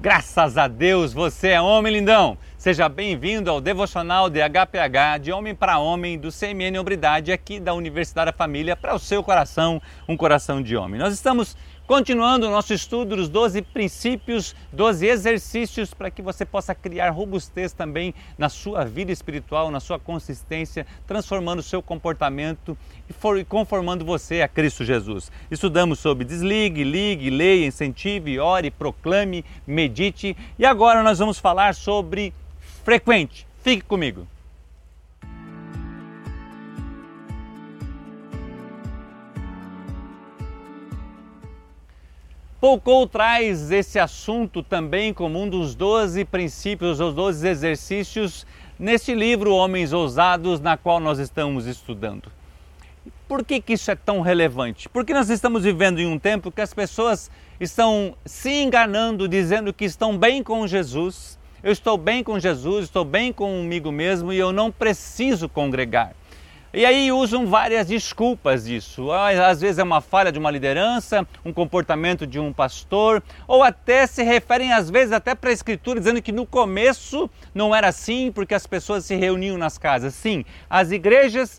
Graças a Deus, você é homem lindão. Seja bem-vindo ao devocional de HPH, de homem para homem, do CMN Obridade, aqui da Universidade da Família, para o seu coração, um coração de homem. Nós estamos Continuando o nosso estudo dos 12 princípios, 12 exercícios para que você possa criar robustez também na sua vida espiritual, na sua consistência, transformando o seu comportamento e conformando você a Cristo Jesus. Estudamos sobre desligue, ligue, leia, incentive, ore, proclame, medite e agora nós vamos falar sobre frequente. Fique comigo. Poucou traz esse assunto também como um dos 12 princípios, os 12 exercícios neste livro Homens Ousados, na qual nós estamos estudando. Por que, que isso é tão relevante? Porque nós estamos vivendo em um tempo que as pessoas estão se enganando, dizendo que estão bem com Jesus. Eu estou bem com Jesus, estou bem comigo mesmo e eu não preciso congregar. E aí usam várias desculpas disso. Às vezes é uma falha de uma liderança, um comportamento de um pastor, ou até se referem às vezes até para a escritura dizendo que no começo não era assim porque as pessoas se reuniam nas casas. Sim, as igrejas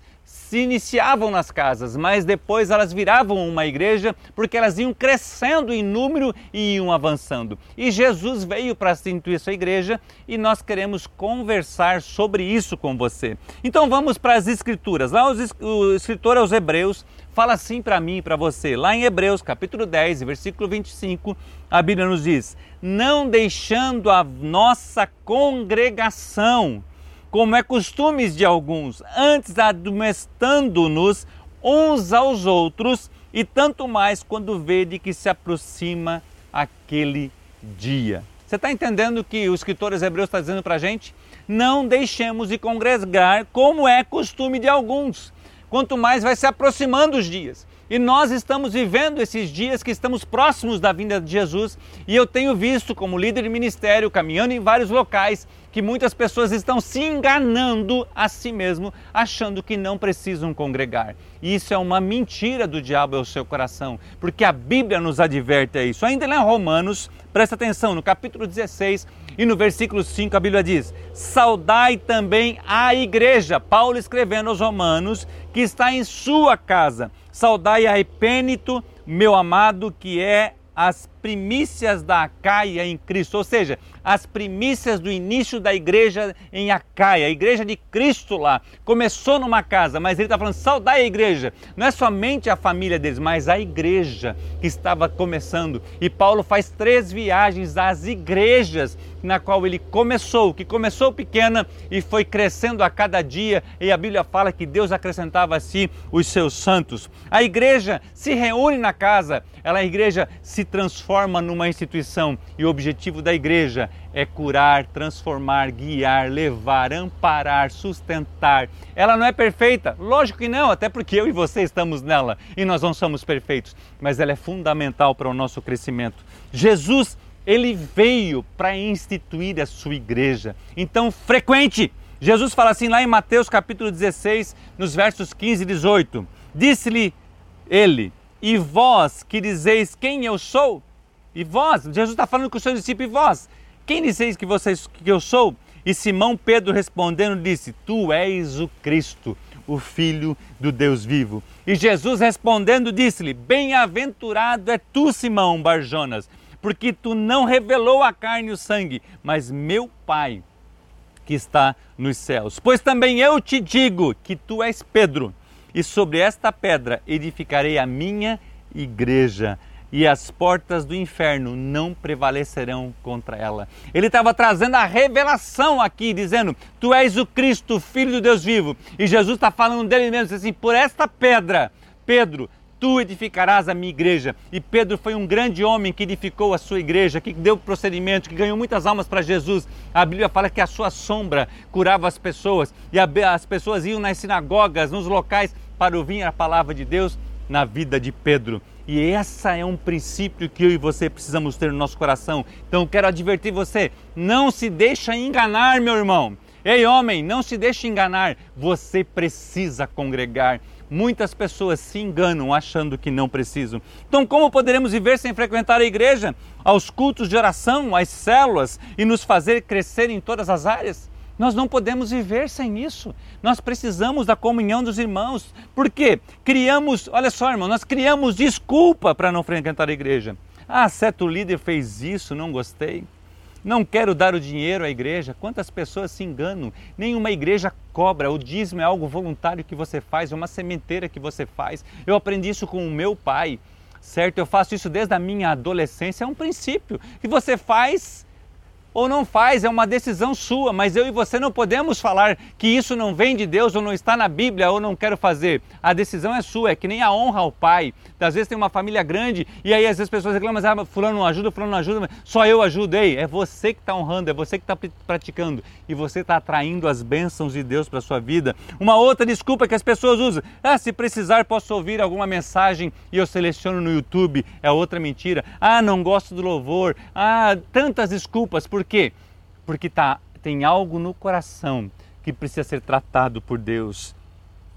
se iniciavam nas casas, mas depois elas viravam uma igreja porque elas iam crescendo em número e iam avançando. E Jesus veio para instituir essa igreja e nós queremos conversar sobre isso com você. Então vamos para as escrituras. Lá o escritor aos Hebreus fala assim para mim e para você. Lá em Hebreus, capítulo 10, versículo 25, a Bíblia nos diz: "Não deixando a nossa congregação como é costumes de alguns, antes admoestando-nos uns aos outros, e tanto mais quando vede que se aproxima aquele dia. Você está entendendo que o escritor Hebreus está dizendo para a gente? Não deixemos de congregar como é costume de alguns. Quanto mais vai se aproximando os dias. E nós estamos vivendo esses dias que estamos próximos da vinda de Jesus, e eu tenho visto como líder de ministério, caminhando em vários locais, que muitas pessoas estão se enganando a si mesmo, achando que não precisam congregar. E isso é uma mentira do diabo ao seu coração, porque a Bíblia nos adverte a isso. Ainda lá em Romanos, presta atenção, no capítulo 16 e no versículo 5 a Bíblia diz: Saudai também a igreja, Paulo escrevendo aos Romanos, que está em sua casa. Saudai a Epênito, meu amado, que é as primícias da Acaia em Cristo, ou seja, as primícias do início da igreja em Acaia, a igreja de Cristo lá. Começou numa casa, mas ele está falando, saudai a igreja. Não é somente a família deles, mas a igreja que estava começando. E Paulo faz três viagens às igrejas na qual ele começou, que começou pequena e foi crescendo a cada dia, e a Bíblia fala que Deus acrescentava a si os seus santos. A igreja se reúne na casa, ela a igreja se transforma numa instituição e o objetivo da igreja é curar, transformar, guiar, levar, amparar, sustentar. Ela não é perfeita? Lógico que não, até porque eu e você estamos nela e nós não somos perfeitos, mas ela é fundamental para o nosso crescimento. Jesus, ele veio para instituir a sua igreja. Então, frequente. Jesus fala assim lá em Mateus capítulo 16, nos versos 15 e 18. Disse-lhe ele: e vós que dizeis quem eu sou? E vós, Jesus está falando com os seus discípulos, e vós, quem dizeis que, vocês, que eu sou? E Simão Pedro respondendo disse: Tu és o Cristo, o Filho do Deus vivo. E Jesus respondendo disse-lhe: Bem-aventurado é tu, Simão Barjonas, porque tu não revelou a carne e o sangue, mas meu Pai que está nos céus. Pois também eu te digo que tu és Pedro e sobre esta pedra edificarei a minha igreja, e as portas do inferno não prevalecerão contra ela. Ele estava trazendo a revelação aqui, dizendo: Tu és o Cristo, filho do Deus vivo. E Jesus está falando dele mesmo, assim: Por esta pedra, Pedro, tu edificarás a minha igreja. E Pedro foi um grande homem que edificou a sua igreja, que deu procedimento, que ganhou muitas almas para Jesus. A Bíblia fala que a sua sombra curava as pessoas e as pessoas iam nas sinagogas, nos locais para ouvir a palavra de Deus na vida de Pedro. E essa é um princípio que eu e você precisamos ter no nosso coração. Então quero advertir você, não se deixa enganar, meu irmão. Ei, homem, não se deixe enganar. Você precisa congregar. Muitas pessoas se enganam achando que não precisam. Então, como poderemos viver sem frequentar a igreja, aos cultos de oração, às células e nos fazer crescer em todas as áreas? Nós não podemos viver sem isso. Nós precisamos da comunhão dos irmãos. Por quê? Criamos, olha só, irmão, nós criamos desculpa para não frequentar a igreja. Ah, certo líder fez isso, não gostei. Não quero dar o dinheiro à igreja. Quantas pessoas se enganam? Nenhuma igreja cobra. O dízimo é algo voluntário que você faz, é uma sementeira que você faz. Eu aprendi isso com o meu pai, certo? Eu faço isso desde a minha adolescência. É um princípio que você faz ou não faz, é uma decisão sua, mas eu e você não podemos falar que isso não vem de Deus ou não está na Bíblia ou não quero fazer. A decisão é sua, é que nem a honra ao pai. Às vezes tem uma família grande e aí às vezes as pessoas reclamam, ah, fulano não ajuda, fulano não ajuda, só eu ajudo. Ei, é você que está honrando, é você que está praticando e você está atraindo as bênçãos de Deus para sua vida. Uma outra desculpa que as pessoas usam, ah, se precisar posso ouvir alguma mensagem e eu seleciono no YouTube, é outra mentira. Ah, não gosto do louvor, ah, tantas desculpas, por quê? Porque tá, tem algo no coração que precisa ser tratado por Deus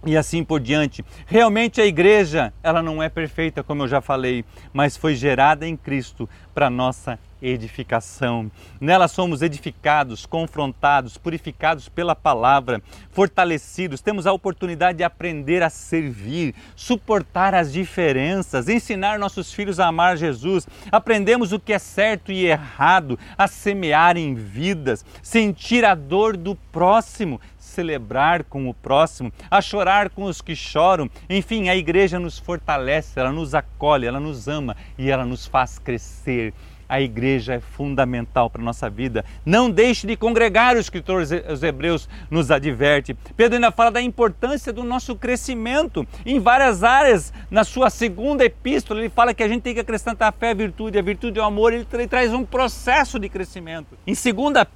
e assim por diante. Realmente a igreja, ela não é perfeita, como eu já falei, mas foi gerada em Cristo para nossa edificação. Nela somos edificados, confrontados, purificados pela palavra, fortalecidos, temos a oportunidade de aprender a servir, suportar as diferenças, ensinar nossos filhos a amar Jesus, aprendemos o que é certo e errado, a semear em vidas, sentir a dor do próximo, celebrar com o próximo, a chorar com os que choram. Enfim, a igreja nos fortalece, ela nos acolhe, ela nos ama e ela nos faz crescer a igreja é fundamental para a nossa vida. Não deixe de congregar, o escritor os Hebreus nos adverte. Pedro ainda fala da importância do nosso crescimento em várias áreas. Na sua segunda epístola, ele fala que a gente tem que acrescentar a fé, a virtude, a virtude e o amor. Ele, ele traz um processo de crescimento. Em 2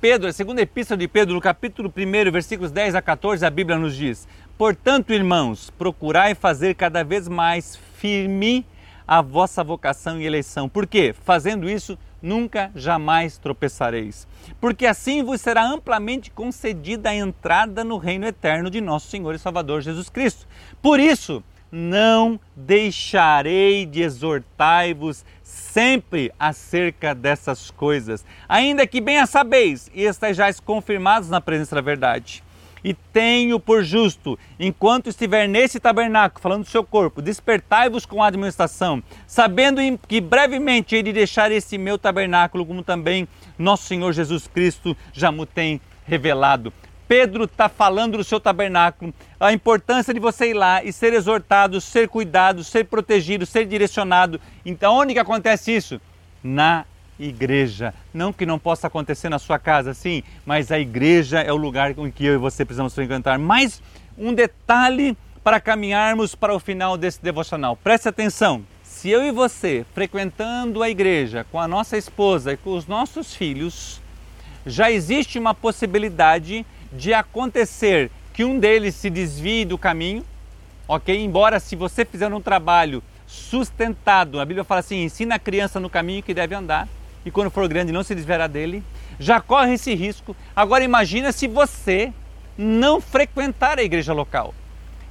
Pedro, a segunda epístola de Pedro, no capítulo 1, versículos 10 a 14, a Bíblia nos diz: Portanto, irmãos, procurai fazer cada vez mais firme a vossa vocação e eleição. Por quê? Fazendo isso, nunca jamais tropeçareis. Porque assim vos será amplamente concedida a entrada no reino eterno de nosso Senhor e Salvador Jesus Cristo. Por isso, não deixarei de exortar-vos sempre acerca dessas coisas, ainda que bem a sabeis e estejais confirmados na presença da verdade e tenho por justo, enquanto estiver nesse tabernáculo, falando do seu corpo, despertai-vos com a administração, sabendo que brevemente de deixar esse meu tabernáculo, como também nosso Senhor Jesus Cristo já me tem revelado. Pedro está falando do seu tabernáculo, a importância de você ir lá e ser exortado, ser cuidado, ser protegido, ser direcionado. Então, onde que acontece isso? Na igreja. Não que não possa acontecer na sua casa, sim, mas a igreja é o lugar em que eu e você precisamos frequentar. Mais um detalhe para caminharmos para o final desse devocional. Preste atenção. Se eu e você, frequentando a igreja com a nossa esposa e com os nossos filhos, já existe uma possibilidade de acontecer que um deles se desvie do caminho, ok? Embora se você fizer um trabalho sustentado, a Bíblia fala assim: ensina a criança no caminho que deve andar e quando for grande não se desviará dele, já corre esse risco. Agora imagina se você não frequentar a igreja local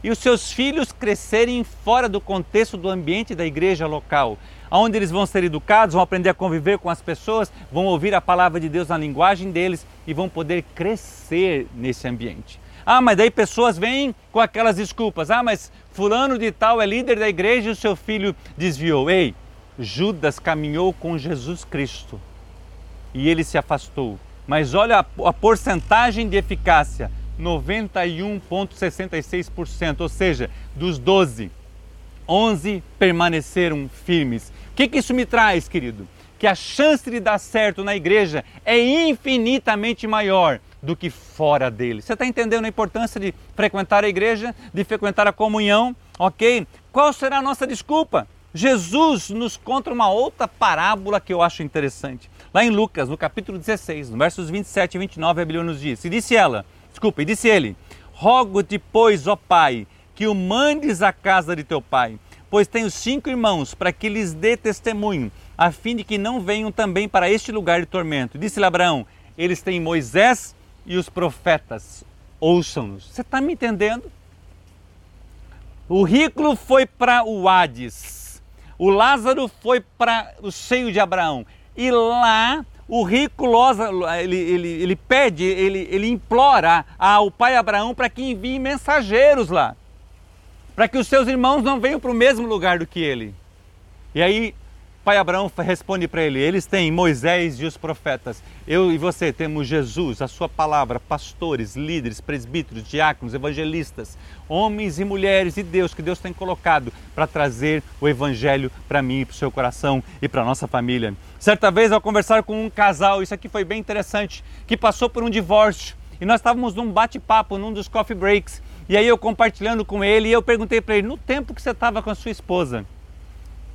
e os seus filhos crescerem fora do contexto do ambiente da igreja local, onde eles vão ser educados, vão aprender a conviver com as pessoas, vão ouvir a palavra de Deus na linguagem deles e vão poder crescer nesse ambiente. Ah, mas daí pessoas vêm com aquelas desculpas. Ah, mas fulano de tal é líder da igreja e o seu filho desviou. Ei, Judas caminhou com Jesus Cristo e ele se afastou. Mas olha a, a porcentagem de eficácia: 91,66%, ou seja, dos 12, 11 permaneceram firmes. O que, que isso me traz, querido? Que a chance de dar certo na igreja é infinitamente maior do que fora dele. Você está entendendo a importância de frequentar a igreja, de frequentar a comunhão, ok? Qual será a nossa desculpa? Jesus nos conta uma outra parábola que eu acho interessante. Lá em Lucas, no capítulo 16, no versos 27 e 29, a Bíblia nos diz: E disse ela, desculpa, e disse ele: Rogo-te, pois, ó Pai, que o mandes à casa de teu pai, pois tenho cinco irmãos, para que lhes dê testemunho, a fim de que não venham também para este lugar de tormento. Disse-lhe Abraão: Eles têm Moisés e os profetas, ouçam-nos. Você está me entendendo? O rico foi para o Hades. O Lázaro foi para o seio de Abraão. E lá o rico Lázaro, ele, ele, ele pede, ele, ele implora ao pai Abraão para que envie mensageiros lá. Para que os seus irmãos não venham para o mesmo lugar do que ele. E aí pai Abraão responde para ele: Eles têm Moisés e os profetas. Eu e você temos Jesus, a sua palavra, pastores, líderes, presbíteros, diáconos, evangelistas, homens e mulheres de Deus que Deus tem colocado para trazer o evangelho para mim, para o seu coração e para a nossa família. Certa vez, ao conversar com um casal, isso aqui foi bem interessante, que passou por um divórcio e nós estávamos num bate-papo, num dos coffee breaks. E aí eu compartilhando com ele, e eu perguntei para ele: no tempo que você estava com a sua esposa,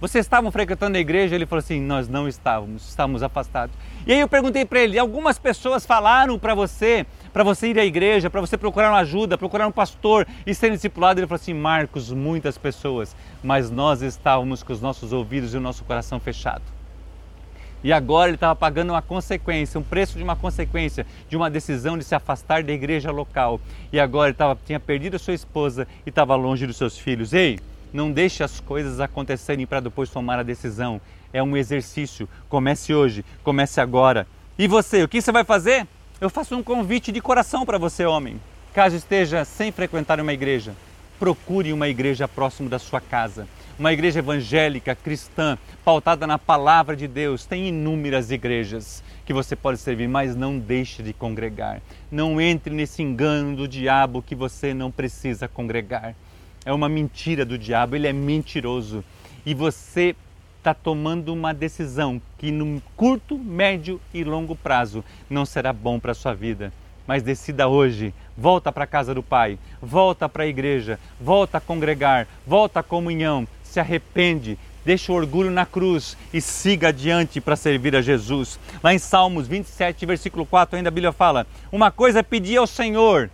vocês estavam frequentando a igreja? Ele falou assim: Nós não estávamos, estávamos afastados. E aí eu perguntei para ele: Algumas pessoas falaram para você, para você ir à igreja, para você procurar uma ajuda, procurar um pastor e ser discipulado? Ele falou assim: Marcos, muitas pessoas, mas nós estávamos com os nossos ouvidos e o nosso coração fechado. E agora ele estava pagando uma consequência, um preço de uma consequência de uma decisão de se afastar da igreja local. E agora ele tava, tinha perdido a sua esposa e estava longe dos seus filhos. Ei, não deixe as coisas acontecerem para depois tomar a decisão. É um exercício. Comece hoje, comece agora. E você, o que você vai fazer? Eu faço um convite de coração para você, homem. Caso esteja sem frequentar uma igreja, procure uma igreja próximo da sua casa. Uma igreja evangélica, cristã, pautada na palavra de Deus. Tem inúmeras igrejas que você pode servir, mas não deixe de congregar. Não entre nesse engano do diabo que você não precisa congregar é uma mentira do diabo, ele é mentiroso. E você está tomando uma decisão que no curto, médio e longo prazo não será bom para a sua vida. Mas decida hoje, volta para a casa do Pai, volta para a igreja, volta a congregar, volta à comunhão, se arrepende, deixa o orgulho na cruz e siga adiante para servir a Jesus. Lá em Salmos 27, versículo 4, ainda a Bíblia fala: Uma coisa é pedir ao Senhor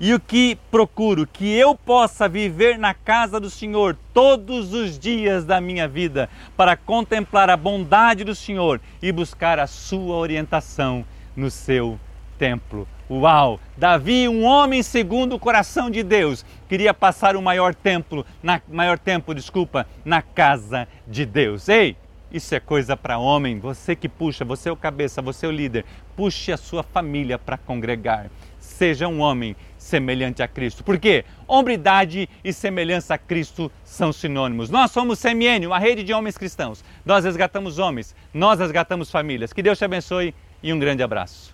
e o que procuro? Que eu possa viver na casa do Senhor todos os dias da minha vida, para contemplar a bondade do Senhor e buscar a sua orientação no seu templo. Uau! Davi, um homem segundo o coração de Deus, queria passar o maior templo, na maior tempo, desculpa, na casa de Deus. Ei, isso é coisa para homem. Você que puxa, você é o cabeça, você é o líder, puxe a sua família para congregar. Seja um homem semelhante a Cristo. Por quê? Hombridade e semelhança a Cristo são sinônimos. Nós somos CMN, uma rede de homens cristãos. Nós resgatamos homens, nós resgatamos famílias. Que Deus te abençoe e um grande abraço.